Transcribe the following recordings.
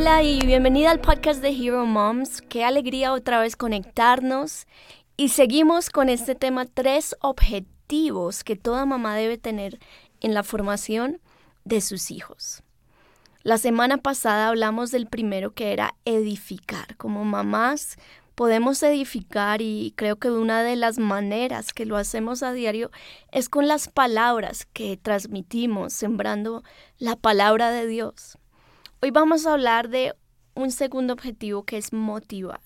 Hola y bienvenida al podcast de Hero Moms. Qué alegría otra vez conectarnos. Y seguimos con este tema, tres objetivos que toda mamá debe tener en la formación de sus hijos. La semana pasada hablamos del primero que era edificar. Como mamás podemos edificar y creo que una de las maneras que lo hacemos a diario es con las palabras que transmitimos, sembrando la palabra de Dios. Hoy vamos a hablar de un segundo objetivo que es motivar.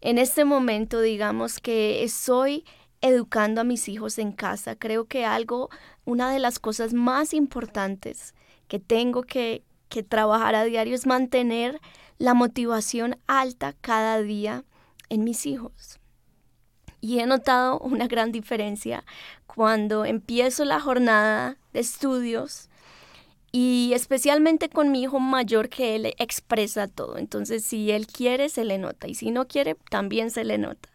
En este momento, digamos que estoy educando a mis hijos en casa. Creo que algo, una de las cosas más importantes que tengo que, que trabajar a diario es mantener la motivación alta cada día en mis hijos. Y he notado una gran diferencia cuando empiezo la jornada de estudios y especialmente con mi hijo mayor que él expresa todo. Entonces, si él quiere, se le nota y si no quiere, también se le nota.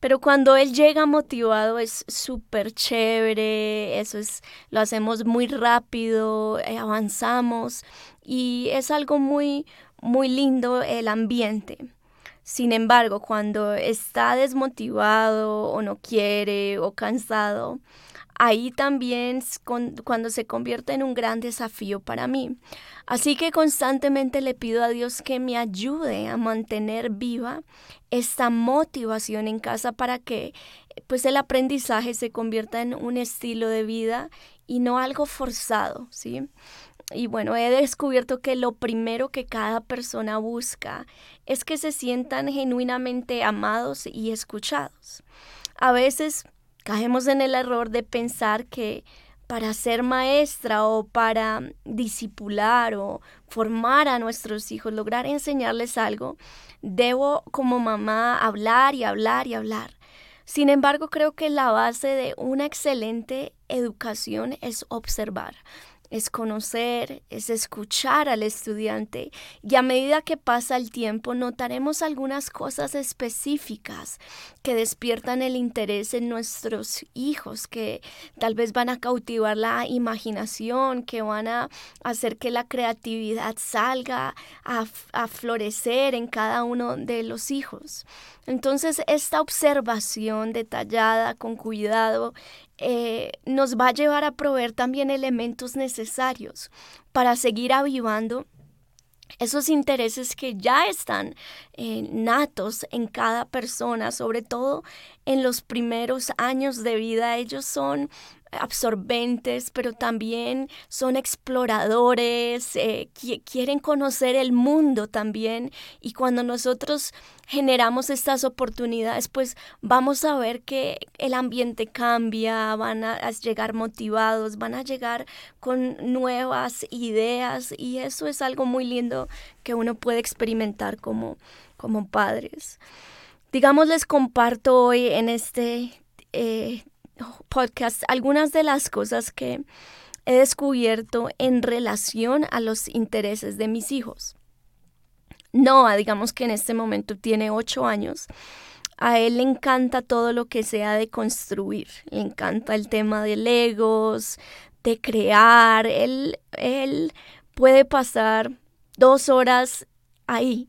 Pero cuando él llega motivado es súper chévere, eso es, lo hacemos muy rápido, eh, avanzamos y es algo muy, muy lindo el ambiente. Sin embargo, cuando está desmotivado o no quiere o cansado, ahí también cuando se convierte en un gran desafío para mí. Así que constantemente le pido a Dios que me ayude a mantener viva esta motivación en casa para que pues el aprendizaje se convierta en un estilo de vida y no algo forzado, ¿sí? Y bueno, he descubierto que lo primero que cada persona busca es que se sientan genuinamente amados y escuchados. A veces Caemos en el error de pensar que para ser maestra o para disipular o formar a nuestros hijos, lograr enseñarles algo, debo como mamá hablar y hablar y hablar. Sin embargo, creo que la base de una excelente educación es observar es conocer, es escuchar al estudiante y a medida que pasa el tiempo notaremos algunas cosas específicas que despiertan el interés en nuestros hijos, que tal vez van a cautivar la imaginación, que van a hacer que la creatividad salga a, a florecer en cada uno de los hijos. Entonces, esta observación detallada, con cuidado, eh, nos va a llevar a proveer también elementos necesarios para seguir avivando esos intereses que ya están eh, natos en cada persona, sobre todo en los primeros años de vida, ellos son absorbentes, pero también son exploradores, eh, quieren conocer el mundo también. Y cuando nosotros generamos estas oportunidades, pues vamos a ver que el ambiente cambia, van a, llegar motivados, van a llegar con nuevas ideas y eso es algo muy lindo que uno puede experimentar como, como padres. Digamos, les comparto hoy en este eh, podcast algunas de las cosas que he descubierto en relación a los intereses de mis hijos. Noah, digamos que en este momento tiene ocho años. A él le encanta todo lo que sea de construir. Le encanta el tema de legos, de crear. Él, él puede pasar dos horas ahí.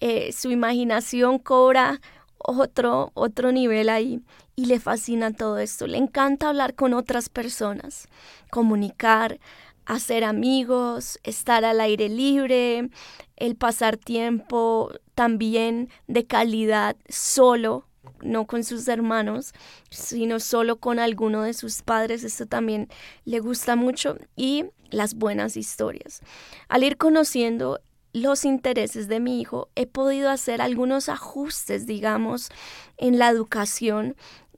Eh, su imaginación cobra otro, otro nivel ahí y le fascina todo esto. Le encanta hablar con otras personas, comunicar, hacer amigos, estar al aire libre, el pasar tiempo también de calidad solo, no con sus hermanos, sino solo con alguno de sus padres. Esto también le gusta mucho y las buenas historias. Al ir conociendo los intereses de mi hijo, he podido hacer algunos ajustes, digamos, en la educación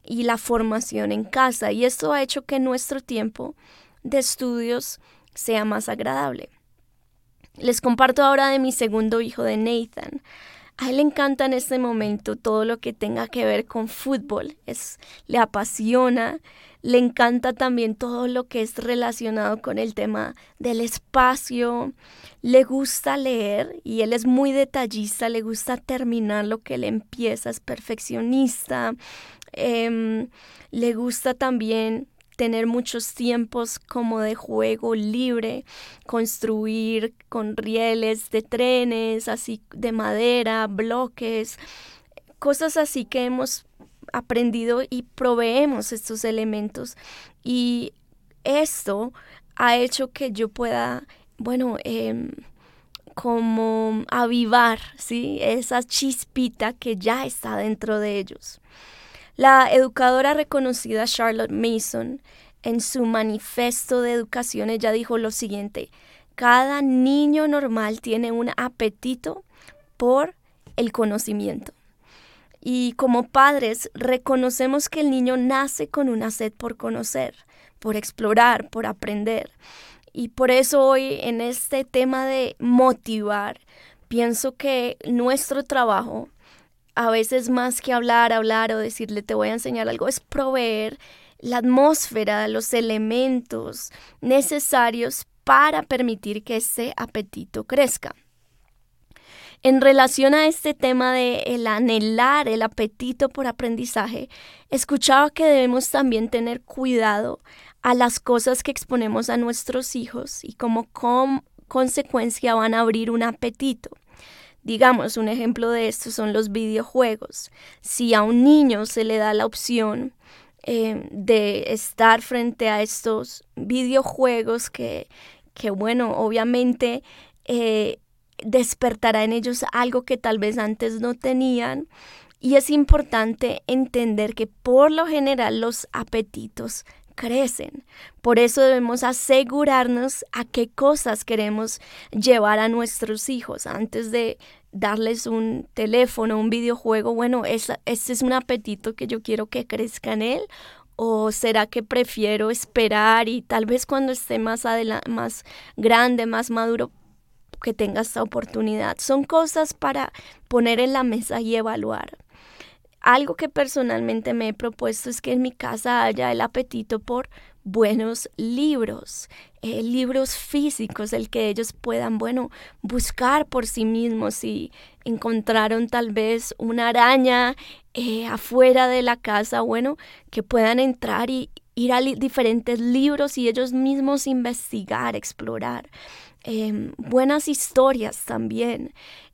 y la formación en casa y esto ha hecho que nuestro tiempo de estudios sea más agradable. Les comparto ahora de mi segundo hijo de Nathan. A él le encanta en este momento todo lo que tenga que ver con fútbol, es, le apasiona, le encanta también todo lo que es relacionado con el tema del espacio, le gusta leer y él es muy detallista, le gusta terminar lo que le empieza, es perfeccionista, em, le gusta también tener muchos tiempos como de juego libre, construir con rieles de trenes, así de madera, bloques, cosas así que hemos aprendido y proveemos estos elementos. Y esto ha hecho que yo pueda, bueno, em, como avivar, ¿sí? Esa chispita que ya está dentro de ellos. La educadora reconocida Charlotte Mason, en su manifiesto de educación, ella dijo lo siguiente, cada niño normal tiene un apetito por el conocimiento. Y como padres reconocemos que el niño nace con una sed por conocer, por explorar, por aprender. Y por eso hoy en este tema de motivar, pienso que nuestro trabajo, a veces más que hablar, hablar o decirle te voy a enseñar algo, es proveer la atmósfera, los elementos necesarios para permitir que ese apetito crezca. En relación a este tema de el anhelar, el apetito por aprendizaje, escuchaba que debemos también tener cuidado a las cosas que exponemos a nuestros hijos y como con consecuencia van a abrir un apetito. Digamos, un ejemplo de esto son los videojuegos. Si a un niño se le da la opción eh, de estar frente a estos videojuegos que, que bueno, obviamente eh, despertará en ellos algo que tal vez antes no tenían. Y es importante entender que por lo general los apetitos crecen. Por eso debemos asegurarnos a qué cosas queremos llevar a nuestros hijos antes de darles un teléfono, un videojuego. Bueno, ese es un apetito que yo quiero que crezca en él. ¿O será que prefiero esperar y tal vez cuando esté más, más grande, más maduro, que tenga esta oportunidad. Son cosas para poner en la mesa y evaluar. Algo que personalmente me he propuesto es que en mi casa haya el apetito por buenos libros, eh, libros físicos, el que ellos puedan, bueno, buscar por sí mismos si encontraron tal vez una araña eh, afuera de la casa, bueno, que puedan entrar y ir a diferentes libros y ellos mismos investigar, explorar. Em, buenas historias también.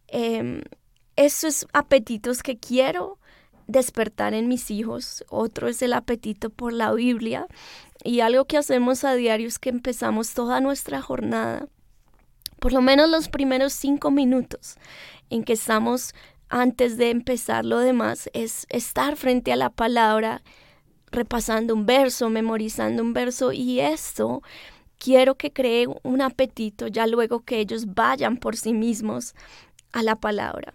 Eh, esos apetitos que quiero despertar en mis hijos. Otro es el apetito por la Biblia. Y algo que hacemos a diario es que empezamos toda nuestra jornada, por lo menos los primeros cinco minutos en que estamos antes de empezar lo demás, es estar frente a la palabra, repasando un verso, memorizando un verso. Y esto quiero que cree un apetito ya luego que ellos vayan por sí mismos a la palabra.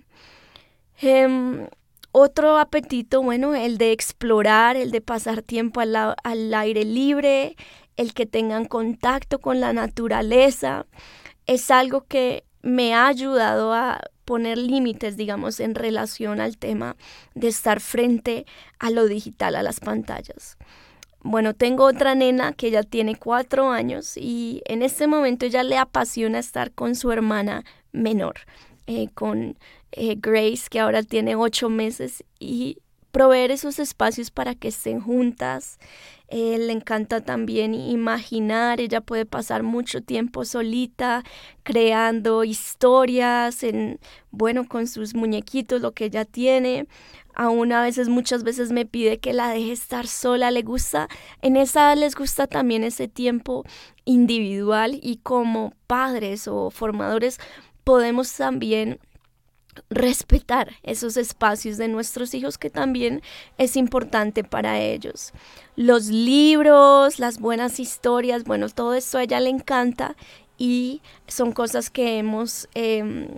Em, otro apetito, bueno, el de explorar, el de pasar tiempo al, al aire libre, el que tengan contacto con la naturaleza, es algo que me ha ayudado a poner límites, digamos, en relación al tema de estar frente a lo digital, a las pantallas. Bueno, tengo otra nena que ya tiene cuatro años y en este momento ella le apasiona estar con su hermana menor, eh, con eh, Grace, que ahora tiene ocho meses, y proveer esos espacios para que estén juntas. Eh, le encanta también imaginar, ella puede pasar mucho tiempo solita creando historias, en, bueno, con sus muñequitos, lo que ella tiene aún a veces muchas veces me pide que la deje estar sola, le gusta, en esa edad les gusta también ese tiempo individual y como padres o formadores podemos también respetar esos espacios de nuestros hijos que también es importante para ellos. Los libros, las buenas historias, bueno, todo esto a ella le encanta y son cosas que hemos em,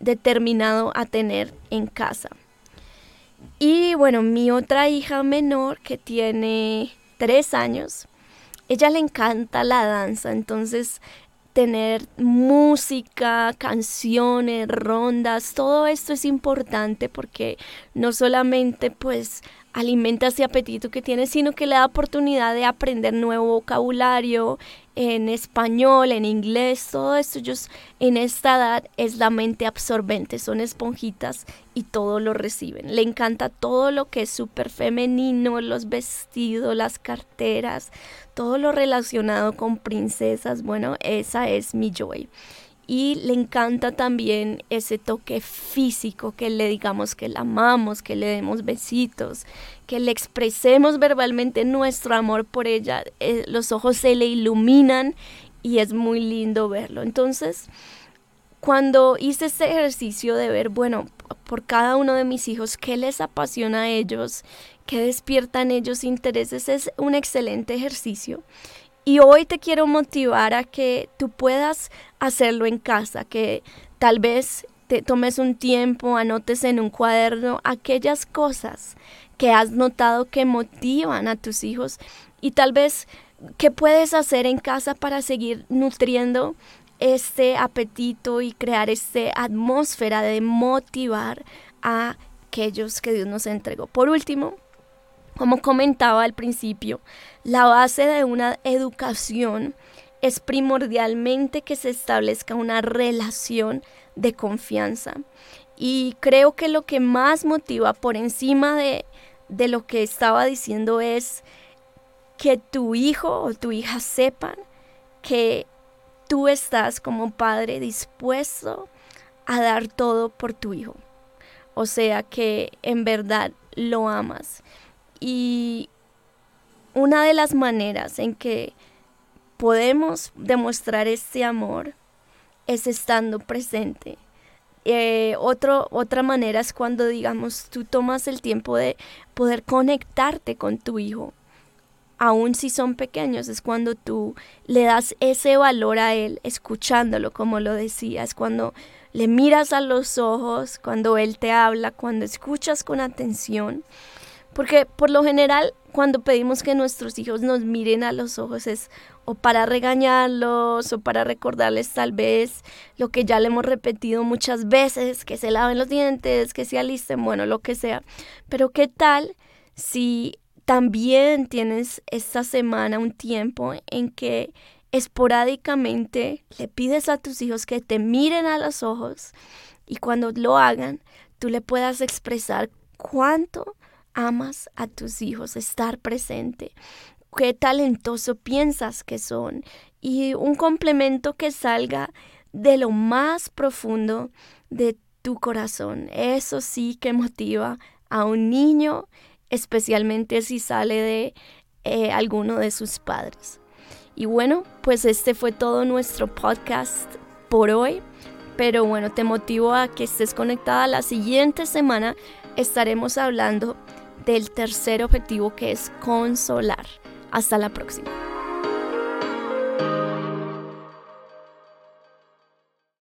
determinado a tener en casa. Y bueno, mi otra hija menor que tiene tres años, ella le encanta la danza, entonces tener música, canciones, rondas, todo esto es importante porque no solamente pues alimenta ese apetito que tiene, sino que le da oportunidad de aprender nuevo vocabulario en español, en inglés, todo esto ellos en esta edad es la mente absorbente, son esponjitas y todo lo reciben. Le encanta todo lo que es súper femenino, los vestidos, las carteras, todo lo relacionado con princesas, bueno, esa es mi joy y le encanta también ese toque físico, que le digamos que la amamos, que le demos besitos, que le expresemos verbalmente nuestro amor por ella. Eh, los ojos se le iluminan y es muy lindo verlo. Entonces, cuando hice este ejercicio de ver, bueno, por cada uno de mis hijos, qué les apasiona a ellos, qué despiertan ellos intereses, es un excelente ejercicio. Y hoy te quiero motivar a que tú puedas hacerlo en casa, que tal vez te tomes un tiempo, anotes en un cuaderno aquellas cosas que has notado que motivan a tus hijos y tal vez qué puedes hacer en casa para seguir nutriendo este apetito y crear esta atmósfera de motivar a aquellos que Dios nos entregó. Por último, como comentaba al principio, la base de una educación es primordialmente que se establezca una relación de confianza. Y creo que lo que más motiva por encima de, de lo que estaba diciendo es que tu hijo o tu hija sepan que tú estás como padre dispuesto a dar todo por tu hijo. O sea que en verdad lo amas. Y una de las maneras en que podemos demostrar este amor es estando presente. Eh, otra manera es cuando, digamos, tú tomas el tiempo de poder conectarte con tu hijo. Aun si son pequeños, es cuando tú le das ese valor a él, escuchándolo, como lo decías, cuando le miras a los ojos, cuando él te habla, cuando escuchas con atención. Porque por lo general cuando pedimos que nuestros hijos nos miren a los ojos es o para regañarlos o para recordarles tal vez lo que ya le hemos repetido muchas veces, que se laven los dientes, que se alisten, bueno, lo que sea. Pero ¿qué tal si también tienes esta semana un tiempo en que esporádicamente le pides a tus hijos que te miren a los ojos y cuando lo hagan, tú le puedas expresar cuánto amas a tus hijos, estar presente, qué talentoso piensas que son y un complemento que salga de lo más profundo de tu corazón. Eso sí que motiva a un niño, especialmente si sale de eh, alguno de sus padres. Y bueno, pues este fue todo nuestro podcast por hoy. Pero bueno, te motivo a que estés conectada la siguiente semana. Estaremos hablando del tercer objetivo que es consolar. Hasta la próxima.